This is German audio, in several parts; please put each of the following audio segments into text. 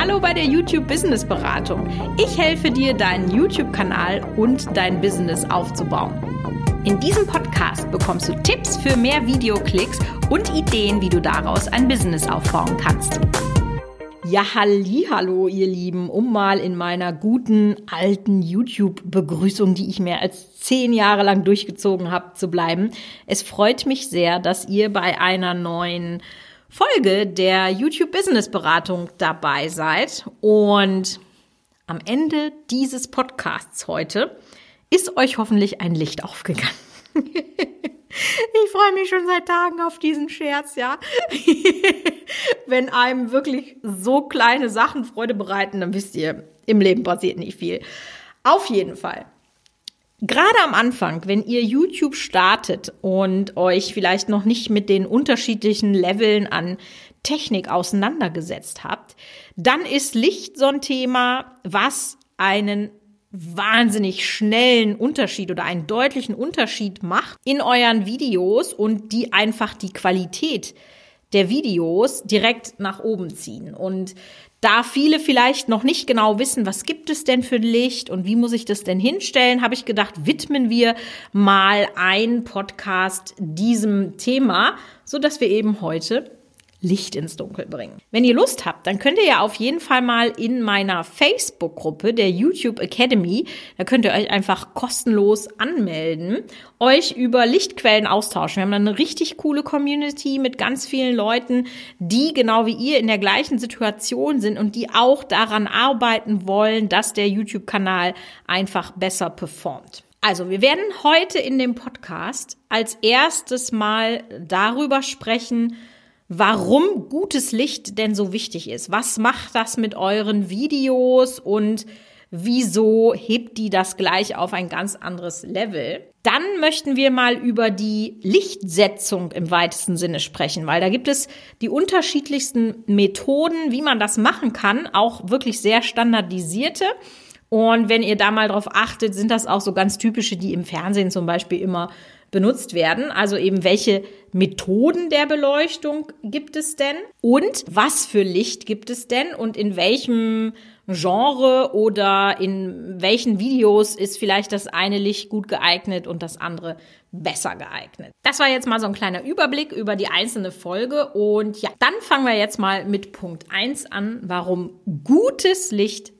Hallo bei der YouTube Business Beratung. Ich helfe dir, deinen YouTube-Kanal und dein Business aufzubauen. In diesem Podcast bekommst du Tipps für mehr Videoklicks und Ideen, wie du daraus ein Business aufbauen kannst. Ja, halli, hallo, ihr Lieben, um mal in meiner guten alten YouTube-Begrüßung, die ich mehr als zehn Jahre lang durchgezogen habe, zu bleiben. Es freut mich sehr, dass ihr bei einer neuen Folge der YouTube Business Beratung dabei seid. Und am Ende dieses Podcasts heute ist euch hoffentlich ein Licht aufgegangen. Ich freue mich schon seit Tagen auf diesen Scherz, ja. Wenn einem wirklich so kleine Sachen Freude bereiten, dann wisst ihr, im Leben passiert nicht viel. Auf jeden Fall. Gerade am Anfang, wenn ihr YouTube startet und euch vielleicht noch nicht mit den unterschiedlichen Leveln an Technik auseinandergesetzt habt, dann ist Licht so ein Thema, was einen wahnsinnig schnellen Unterschied oder einen deutlichen Unterschied macht in euren Videos und die einfach die Qualität der Videos direkt nach oben ziehen. Und da viele vielleicht noch nicht genau wissen, was gibt es denn für Licht und wie muss ich das denn hinstellen, habe ich gedacht, widmen wir mal ein Podcast diesem Thema, so dass wir eben heute Licht ins Dunkel bringen. Wenn ihr Lust habt, dann könnt ihr ja auf jeden Fall mal in meiner Facebook-Gruppe der YouTube Academy, da könnt ihr euch einfach kostenlos anmelden, euch über Lichtquellen austauschen. Wir haben dann eine richtig coole Community mit ganz vielen Leuten, die genau wie ihr in der gleichen Situation sind und die auch daran arbeiten wollen, dass der YouTube-Kanal einfach besser performt. Also, wir werden heute in dem Podcast als erstes mal darüber sprechen, warum gutes Licht denn so wichtig ist. Was macht das mit euren Videos und wieso hebt die das gleich auf ein ganz anderes Level? Dann möchten wir mal über die Lichtsetzung im weitesten Sinne sprechen, weil da gibt es die unterschiedlichsten Methoden, wie man das machen kann, auch wirklich sehr standardisierte. Und wenn ihr da mal drauf achtet, sind das auch so ganz typische, die im Fernsehen zum Beispiel immer benutzt werden. Also eben welche Methoden der Beleuchtung gibt es denn und was für Licht gibt es denn und in welchem Genre oder in welchen Videos ist vielleicht das eine Licht gut geeignet und das andere besser geeignet. Das war jetzt mal so ein kleiner Überblick über die einzelne Folge und ja, dann fangen wir jetzt mal mit Punkt 1 an, warum gutes Licht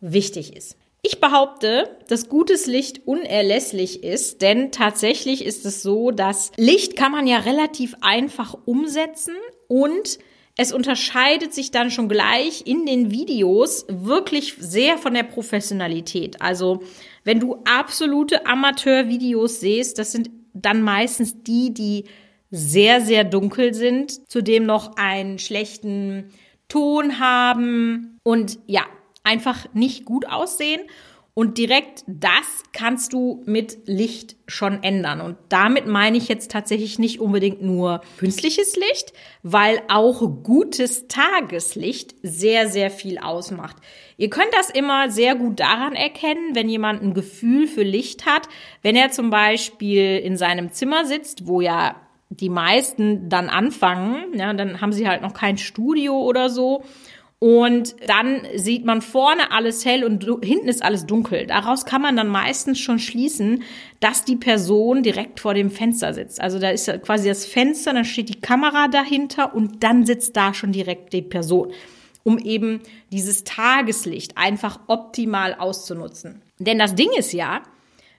wichtig ist. Ich behaupte, dass gutes Licht unerlässlich ist, denn tatsächlich ist es so, dass Licht kann man ja relativ einfach umsetzen und es unterscheidet sich dann schon gleich in den Videos wirklich sehr von der Professionalität. Also, wenn du absolute Amateurvideos siehst, das sind dann meistens die, die sehr, sehr dunkel sind, zudem noch einen schlechten Ton haben und ja, einfach nicht gut aussehen. Und direkt das kannst du mit Licht schon ändern. Und damit meine ich jetzt tatsächlich nicht unbedingt nur künstliches Licht, weil auch gutes Tageslicht sehr, sehr viel ausmacht. Ihr könnt das immer sehr gut daran erkennen, wenn jemand ein Gefühl für Licht hat. Wenn er zum Beispiel in seinem Zimmer sitzt, wo ja die meisten dann anfangen, ja, dann haben sie halt noch kein Studio oder so und dann sieht man vorne alles hell und hinten ist alles dunkel. Daraus kann man dann meistens schon schließen, dass die Person direkt vor dem Fenster sitzt. Also da ist quasi das Fenster, dann steht die Kamera dahinter und dann sitzt da schon direkt die Person, um eben dieses Tageslicht einfach optimal auszunutzen. Denn das Ding ist ja,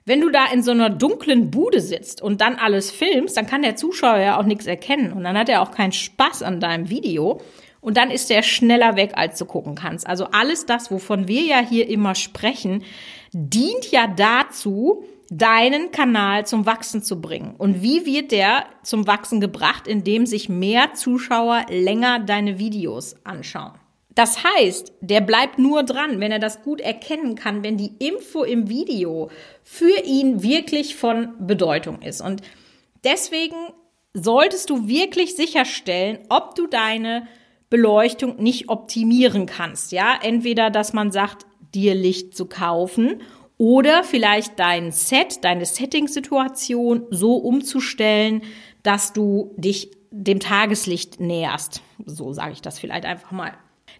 wenn du da in so einer dunklen Bude sitzt und dann alles filmst, dann kann der Zuschauer ja auch nichts erkennen und dann hat er auch keinen Spaß an deinem Video und dann ist der schneller weg, als du gucken kannst. Also alles das, wovon wir ja hier immer sprechen, dient ja dazu, deinen Kanal zum Wachsen zu bringen. Und wie wird der zum Wachsen gebracht? Indem sich mehr Zuschauer länger deine Videos anschauen. Das heißt, der bleibt nur dran, wenn er das gut erkennen kann, wenn die Info im Video für ihn wirklich von Bedeutung ist. Und deswegen solltest du wirklich sicherstellen, ob du deine Beleuchtung nicht optimieren kannst. Ja, entweder, dass man sagt, dir Licht zu kaufen oder vielleicht dein Set, deine Setting-Situation so umzustellen, dass du dich dem Tageslicht näherst. So sage ich das vielleicht einfach mal.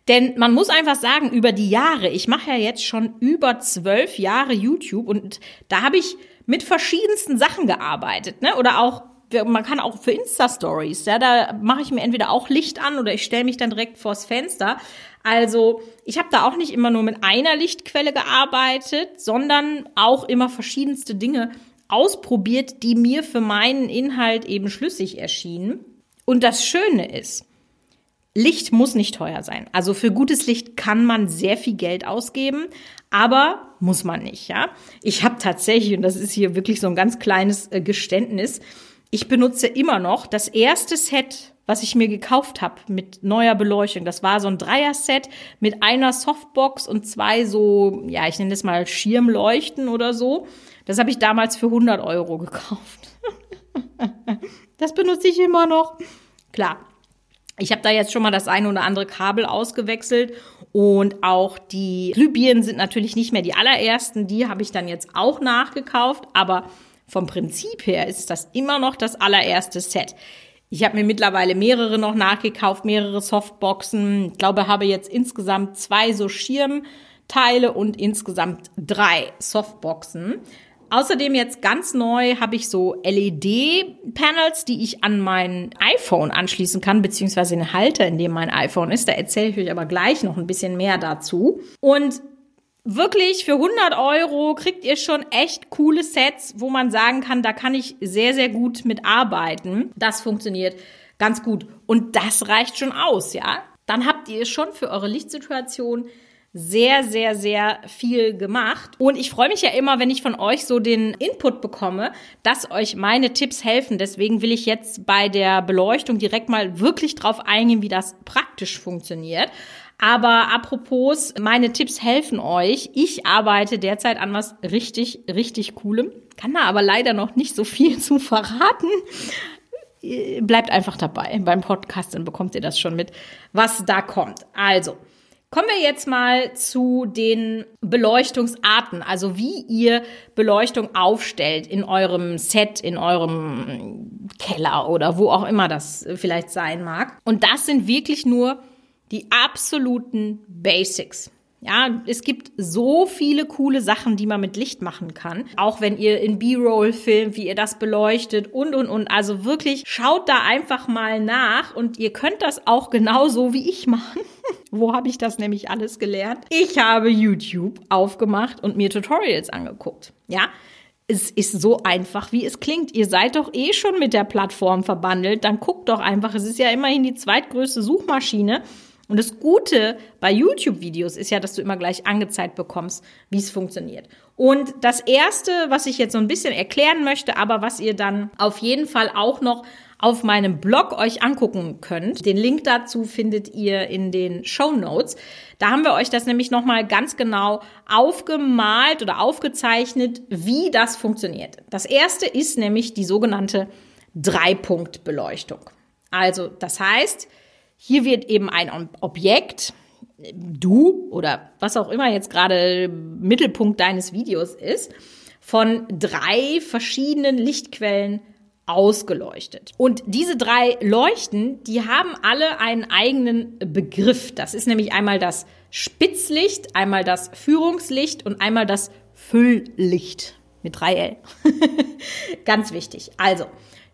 Denn man muss einfach sagen, über die Jahre, ich mache ja jetzt schon über zwölf Jahre YouTube und da habe ich mit verschiedensten Sachen gearbeitet, ne? Oder auch man kann auch für Insta-Stories, ja, da mache ich mir entweder auch Licht an oder ich stelle mich dann direkt vors Fenster. Also ich habe da auch nicht immer nur mit einer Lichtquelle gearbeitet, sondern auch immer verschiedenste Dinge ausprobiert, die mir für meinen Inhalt eben schlüssig erschienen. Und das Schöne ist, Licht muss nicht teuer sein. Also für gutes Licht kann man sehr viel Geld ausgeben, aber muss man nicht, ja. Ich habe tatsächlich, und das ist hier wirklich so ein ganz kleines äh, Geständnis, ich benutze immer noch das erste Set, was ich mir gekauft habe mit neuer Beleuchtung. Das war so ein Dreier-Set mit einer Softbox und zwei so, ja, ich nenne das mal Schirmleuchten oder so. Das habe ich damals für 100 Euro gekauft. das benutze ich immer noch. Klar, ich habe da jetzt schon mal das eine oder andere Kabel ausgewechselt und auch die Glühbirnen sind natürlich nicht mehr die allerersten. Die habe ich dann jetzt auch nachgekauft, aber vom Prinzip her ist das immer noch das allererste Set. Ich habe mir mittlerweile mehrere noch nachgekauft, mehrere Softboxen. Ich glaube, habe jetzt insgesamt zwei so Schirmteile und insgesamt drei Softboxen. Außerdem jetzt ganz neu habe ich so LED-Panels, die ich an mein iPhone anschließen kann, beziehungsweise einen Halter, in dem mein iPhone ist. Da erzähle ich euch aber gleich noch ein bisschen mehr dazu. Und wirklich für 100 Euro kriegt ihr schon echt coole Sets, wo man sagen kann, da kann ich sehr, sehr gut mit arbeiten. Das funktioniert ganz gut. Und das reicht schon aus, ja? Dann habt ihr schon für eure Lichtsituation sehr, sehr, sehr viel gemacht. Und ich freue mich ja immer, wenn ich von euch so den Input bekomme, dass euch meine Tipps helfen. Deswegen will ich jetzt bei der Beleuchtung direkt mal wirklich drauf eingehen, wie das praktisch funktioniert. Aber apropos, meine Tipps helfen euch. Ich arbeite derzeit an was richtig, richtig coolem. Kann da aber leider noch nicht so viel zu verraten. Bleibt einfach dabei beim Podcast, dann bekommt ihr das schon mit, was da kommt. Also, Kommen wir jetzt mal zu den Beleuchtungsarten, also wie ihr Beleuchtung aufstellt in eurem Set, in eurem Keller oder wo auch immer das vielleicht sein mag. Und das sind wirklich nur die absoluten Basics. Ja, es gibt so viele coole Sachen, die man mit Licht machen kann. Auch wenn ihr in B-Roll filmt, wie ihr das beleuchtet und, und, und. Also wirklich, schaut da einfach mal nach und ihr könnt das auch genauso wie ich machen. Wo habe ich das nämlich alles gelernt? Ich habe YouTube aufgemacht und mir Tutorials angeguckt. Ja, es ist so einfach, wie es klingt. Ihr seid doch eh schon mit der Plattform verbandelt. Dann guckt doch einfach. Es ist ja immerhin die zweitgrößte Suchmaschine. Und das Gute bei YouTube-Videos ist ja, dass du immer gleich angezeigt bekommst, wie es funktioniert. Und das Erste, was ich jetzt so ein bisschen erklären möchte, aber was ihr dann auf jeden Fall auch noch auf meinem Blog euch angucken könnt. Den Link dazu findet ihr in den Show Notes. Da haben wir euch das nämlich nochmal ganz genau aufgemalt oder aufgezeichnet, wie das funktioniert. Das erste ist nämlich die sogenannte Dreipunktbeleuchtung. Also, das heißt, hier wird eben ein Objekt, du oder was auch immer jetzt gerade Mittelpunkt deines Videos ist, von drei verschiedenen Lichtquellen ausgeleuchtet. Und diese drei Leuchten, die haben alle einen eigenen Begriff. Das ist nämlich einmal das Spitzlicht, einmal das Führungslicht und einmal das Fülllicht mit 3L. Ganz wichtig. Also,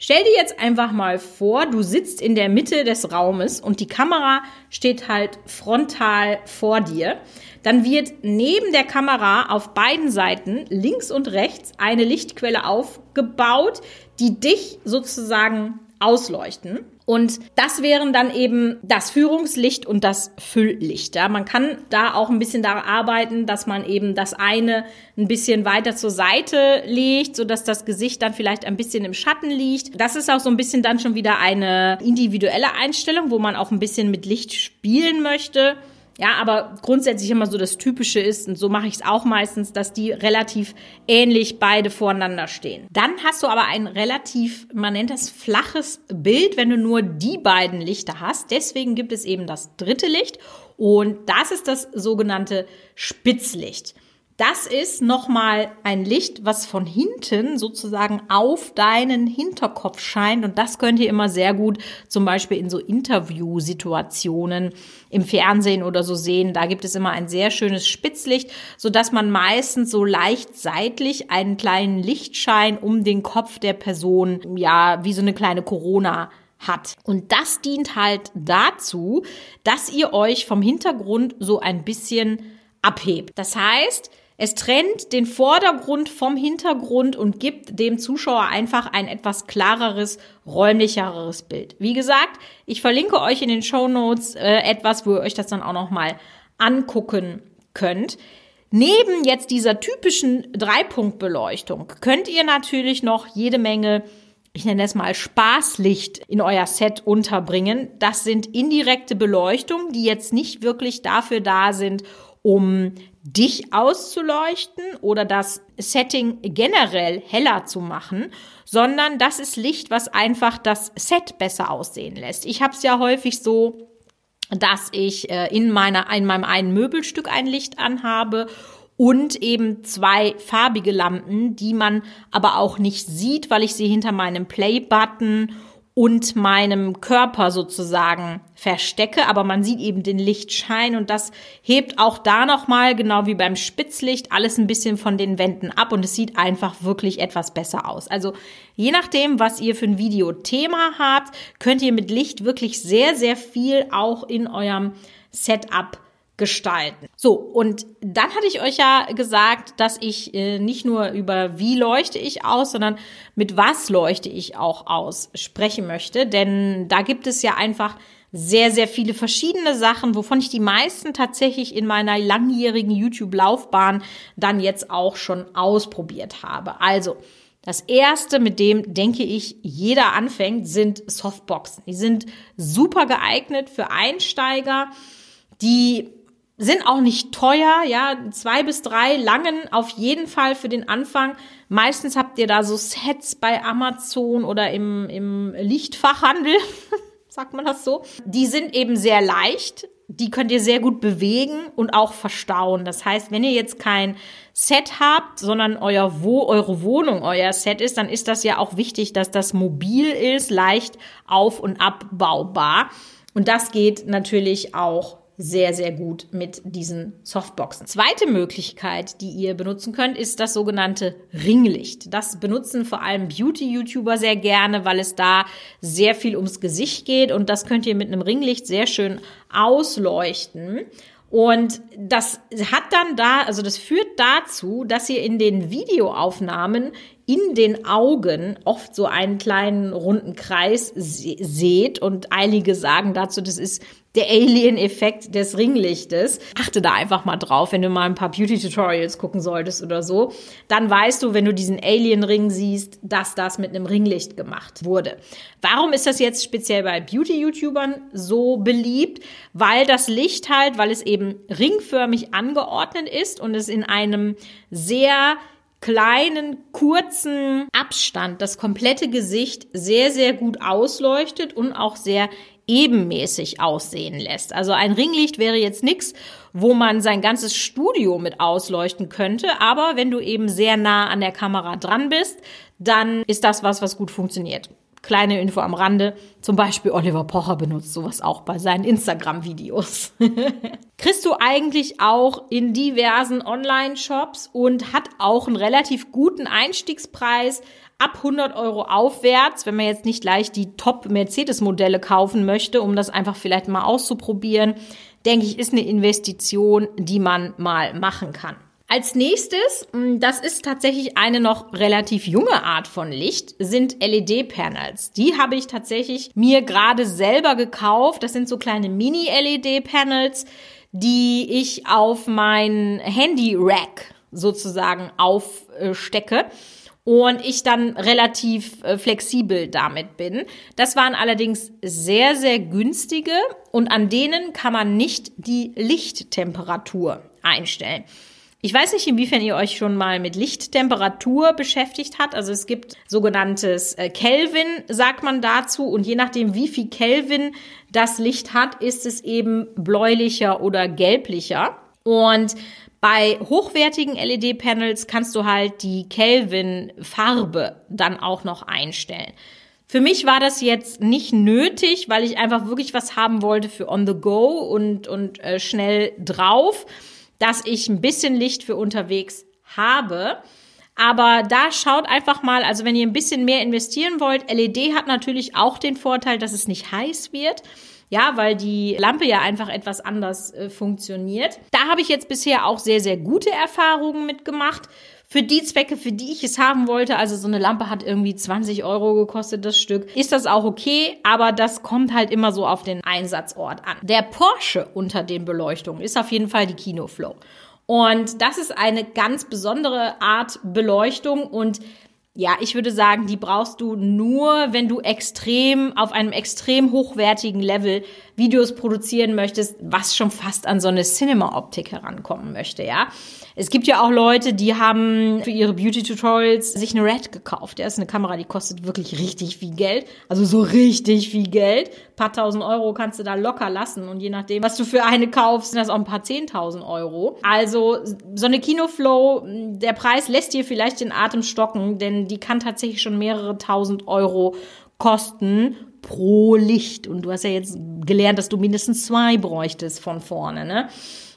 Stell dir jetzt einfach mal vor, du sitzt in der Mitte des Raumes und die Kamera steht halt frontal vor dir. Dann wird neben der Kamera auf beiden Seiten, links und rechts, eine Lichtquelle aufgebaut, die dich sozusagen ausleuchten. Und das wären dann eben das Führungslicht und das Fülllicht. Ja, man kann da auch ein bisschen daran arbeiten, dass man eben das eine ein bisschen weiter zur Seite legt, so dass das Gesicht dann vielleicht ein bisschen im Schatten liegt. Das ist auch so ein bisschen dann schon wieder eine individuelle Einstellung, wo man auch ein bisschen mit Licht spielen möchte. Ja, aber grundsätzlich immer so das Typische ist, und so mache ich es auch meistens, dass die relativ ähnlich beide voreinander stehen. Dann hast du aber ein relativ, man nennt das flaches Bild, wenn du nur die beiden Lichter hast. Deswegen gibt es eben das dritte Licht und das ist das sogenannte Spitzlicht. Das ist nochmal ein Licht, was von hinten sozusagen auf deinen Hinterkopf scheint. Und das könnt ihr immer sehr gut zum Beispiel in so Interviewsituationen im Fernsehen oder so sehen. Da gibt es immer ein sehr schönes Spitzlicht, so dass man meistens so leicht seitlich einen kleinen Lichtschein um den Kopf der Person, ja, wie so eine kleine Corona hat. Und das dient halt dazu, dass ihr euch vom Hintergrund so ein bisschen abhebt. Das heißt, es trennt den Vordergrund vom Hintergrund und gibt dem Zuschauer einfach ein etwas klareres, räumlicheres Bild. Wie gesagt, ich verlinke euch in den Show Notes äh, etwas, wo ihr euch das dann auch noch mal angucken könnt. Neben jetzt dieser typischen Dreipunktbeleuchtung könnt ihr natürlich noch jede Menge ich nenne es mal Spaßlicht in euer Set unterbringen. Das sind indirekte Beleuchtungen, die jetzt nicht wirklich dafür da sind, um dich auszuleuchten oder das Setting generell heller zu machen, sondern das ist Licht, was einfach das Set besser aussehen lässt. Ich habe es ja häufig so, dass ich äh, in meiner in meinem einen Möbelstück ein Licht anhabe und eben zwei farbige Lampen, die man aber auch nicht sieht, weil ich sie hinter meinem Play-Button und meinem Körper sozusagen verstecke, aber man sieht eben den Lichtschein und das hebt auch da nochmal, genau wie beim Spitzlicht, alles ein bisschen von den Wänden ab und es sieht einfach wirklich etwas besser aus. Also je nachdem, was ihr für ein Videothema habt, könnt ihr mit Licht wirklich sehr, sehr viel auch in eurem Setup gestalten. So, und dann hatte ich euch ja gesagt, dass ich äh, nicht nur über wie leuchte ich aus, sondern mit was leuchte ich auch aus sprechen möchte. Denn da gibt es ja einfach sehr, sehr viele verschiedene Sachen, wovon ich die meisten tatsächlich in meiner langjährigen YouTube-Laufbahn dann jetzt auch schon ausprobiert habe. Also, das erste, mit dem denke ich, jeder anfängt, sind Softboxen. Die sind super geeignet für Einsteiger, die sind auch nicht teuer, ja, zwei bis drei langen auf jeden Fall für den Anfang. Meistens habt ihr da so Sets bei Amazon oder im, im Lichtfachhandel, sagt man das so. Die sind eben sehr leicht, die könnt ihr sehr gut bewegen und auch verstauen. Das heißt, wenn ihr jetzt kein Set habt, sondern euer Wo eure Wohnung euer Set ist, dann ist das ja auch wichtig, dass das mobil ist, leicht auf- und abbaubar. Und das geht natürlich auch sehr, sehr gut mit diesen Softboxen. Zweite Möglichkeit, die ihr benutzen könnt, ist das sogenannte Ringlicht. Das benutzen vor allem Beauty-YouTuber sehr gerne, weil es da sehr viel ums Gesicht geht und das könnt ihr mit einem Ringlicht sehr schön ausleuchten. Und das hat dann da, also das führt dazu, dass ihr in den Videoaufnahmen in den Augen oft so einen kleinen runden Kreis seht und einige sagen dazu, das ist der Alien-Effekt des Ringlichtes. Achte da einfach mal drauf, wenn du mal ein paar Beauty-Tutorials gucken solltest oder so. Dann weißt du, wenn du diesen Alien-Ring siehst, dass das mit einem Ringlicht gemacht wurde. Warum ist das jetzt speziell bei Beauty-YouTubern so beliebt? Weil das Licht halt, weil es eben ringförmig angeordnet ist und es in einem sehr kleinen, kurzen Abstand das komplette Gesicht sehr, sehr gut ausleuchtet und auch sehr ebenmäßig aussehen lässt. Also ein Ringlicht wäre jetzt nichts, wo man sein ganzes Studio mit ausleuchten könnte, aber wenn du eben sehr nah an der Kamera dran bist, dann ist das was, was gut funktioniert. Kleine Info am Rande. Zum Beispiel Oliver Pocher benutzt sowas auch bei seinen Instagram-Videos. Kriegst du eigentlich auch in diversen Online-Shops und hat auch einen relativ guten Einstiegspreis ab 100 Euro aufwärts, wenn man jetzt nicht gleich die Top-Mercedes-Modelle kaufen möchte, um das einfach vielleicht mal auszuprobieren, denke ich, ist eine Investition, die man mal machen kann. Als nächstes, hm, das ist tatsächlich eine noch relativ junge Art von Licht, sind LED-Panels. Die habe ich tatsächlich mir gerade selber gekauft. Das sind so kleine Mini-LED-Panels, die ich auf mein Handy-Rack sozusagen aufstecke und ich dann relativ äh, flexibel damit bin. Das waren allerdings sehr, sehr günstige und an denen kann man nicht die Lichttemperatur einstellen. Ich weiß nicht, inwiefern ihr euch schon mal mit Lichttemperatur beschäftigt habt. Also es gibt sogenanntes äh, Kelvin, sagt man dazu. Und je nachdem, wie viel Kelvin das Licht hat, ist es eben bläulicher oder gelblicher. Und Bei hochwertigen LED-Panels kannst du halt die Kelvin-Farbe dann auch noch einstellen. Für mich war das jetzt nicht nötig, weil ich einfach wirklich was haben wollte für on the go und, und äh, schnell drauf, dass ich ein bisschen Licht für unterwegs habe. Aber da schaut einfach mal, also wenn ihr ein bisschen mehr investieren wollt, LED hat natürlich auch den Vorteil, dass es nicht heiß wird. Ja, weil die Lampe ja einfach etwas anders äh, funktioniert. Da habe ich jetzt bisher auch sehr, sehr gute Erfahrungen mitgemacht für die Zwecke, für die ich es haben wollte, also so eine Lampe hat irgendwie 20 Euro gekostet, das Stück, ist das auch okay, aber das kommt halt immer so auf den Einsatzort an. Der Porsche unter den Beleuchtungen ist auf jeden Fall die Kinoflow. Und das ist eine ganz besondere Art Beleuchtung und ja, ich würde sagen, die brauchst du nur, wenn du extrem auf einem extrem hochwertigen Level Videos produzieren möchtest, was schon fast an so eine Cinema-Optik herankommen möchte, ja. Es gibt ja auch Leute, die haben für ihre Beauty-Tutorials sich eine Red gekauft. Der ist eine Kamera, die kostet wirklich richtig viel Geld. Also so richtig viel Geld. Ein paar tausend Euro kannst du da locker lassen. Und je nachdem, was du für eine kaufst, sind das auch ein paar zehntausend Euro. Also so eine Kinoflow, der Preis lässt dir vielleicht den Atem stocken, denn die kann tatsächlich schon mehrere tausend Euro kosten pro Licht. Und du hast ja jetzt gelernt, dass du mindestens zwei bräuchtest von vorne, ne?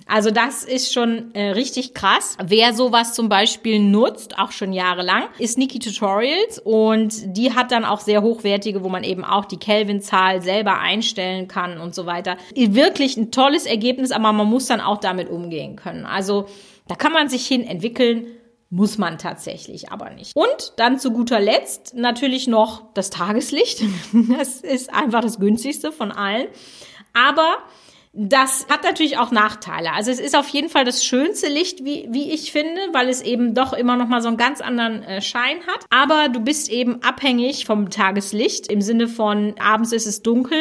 Also das ist schon äh, richtig krass. Wer sowas zum Beispiel nutzt, auch schon jahrelang, ist Niki Tutorials und die hat dann auch sehr hochwertige, wo man eben auch die Kelvin-Zahl selber einstellen kann und so weiter. Wirklich ein tolles Ergebnis, aber man muss dann auch damit umgehen können. Also da kann man sich hin entwickeln muss man tatsächlich aber nicht. Und dann zu guter Letzt natürlich noch das Tageslicht. Das ist einfach das günstigste von allen. Aber das hat natürlich auch Nachteile. Also es ist auf jeden Fall das schönste Licht, wie, wie ich finde, weil es eben doch immer noch mal so einen ganz anderen äh, Schein hat. Aber du bist eben abhängig vom Tageslicht im Sinne von abends ist es dunkel.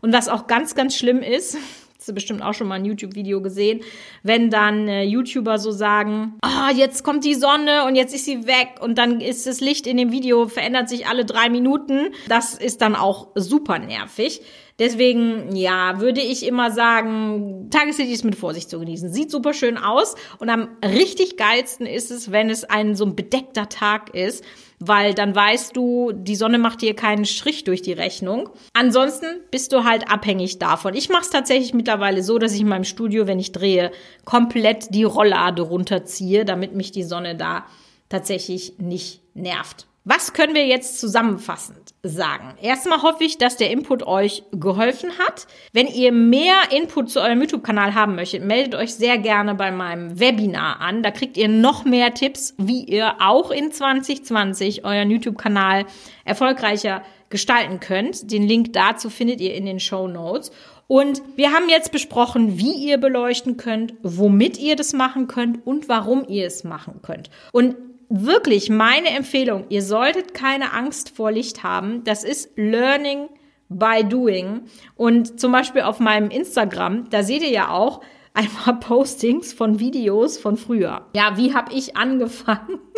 Und was auch ganz, ganz schlimm ist, hast du bestimmt auch schon mal ein YouTube-Video gesehen, wenn dann äh, YouTuber so sagen, oh, jetzt kommt die Sonne und jetzt ist sie weg und dann ist das Licht in dem Video, verändert sich alle drei Minuten. Das ist dann auch super nervig. Deswegen, ja, würde ich immer sagen, Tageslicht ist mit Vorsicht zu genießen. Sieht super schön aus und am richtig geilsten ist es, wenn es ein so ein bedeckter Tag ist weil dann weißt du, die Sonne macht dir keinen Strich durch die Rechnung. Ansonsten bist du halt abhängig davon. Ich mache es tatsächlich mittlerweile so, dass ich in meinem Studio, wenn ich drehe, komplett die Rolllade runterziehe, damit mich die Sonne da tatsächlich nicht nervt. Was können wir jetzt zusammenfassend sagen? Erstmal hoffe ich, dass der Input euch geholfen hat. Wenn ihr mehr Input zu eurem YouTube-Kanal haben möchtet, meldet euch sehr gerne bei meinem Webinar an. Da kriegt ihr noch mehr Tipps, wie ihr auch in 2020 euren YouTube-Kanal erfolgreicher gestalten könnt. Den Link dazu findet ihr in den Show Notes. Und wir haben jetzt besprochen, wie ihr beleuchten könnt, womit ihr das machen könnt und warum ihr es machen könnt. Und wirklich meine Empfehlung, ihr solltet keine Angst vor Licht haben. Das ist Learning by Doing. Und zum Beispiel auf meinem Instagram, da seht ihr ja auch einmal Postings von Videos von früher. Ja, wie habe ich angefangen?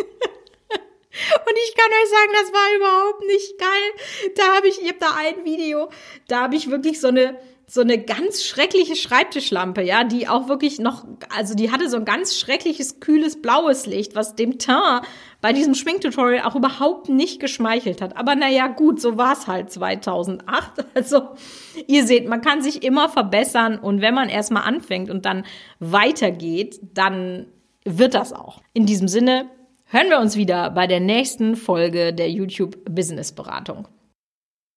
Und ich kann euch sagen, das war überhaupt nicht geil. Da habe ich, ich habe da ein Video, da habe ich wirklich so eine so eine ganz schreckliche Schreibtischlampe, ja, die auch wirklich noch, also die hatte so ein ganz schreckliches, kühles, blaues Licht, was dem Teint bei diesem Schminktutorial auch überhaupt nicht geschmeichelt hat. Aber naja, gut, so war es halt 2008. Also ihr seht, man kann sich immer verbessern und wenn man erstmal anfängt und dann weitergeht, dann wird das auch. In diesem Sinne hören wir uns wieder bei der nächsten Folge der YouTube Business Beratung.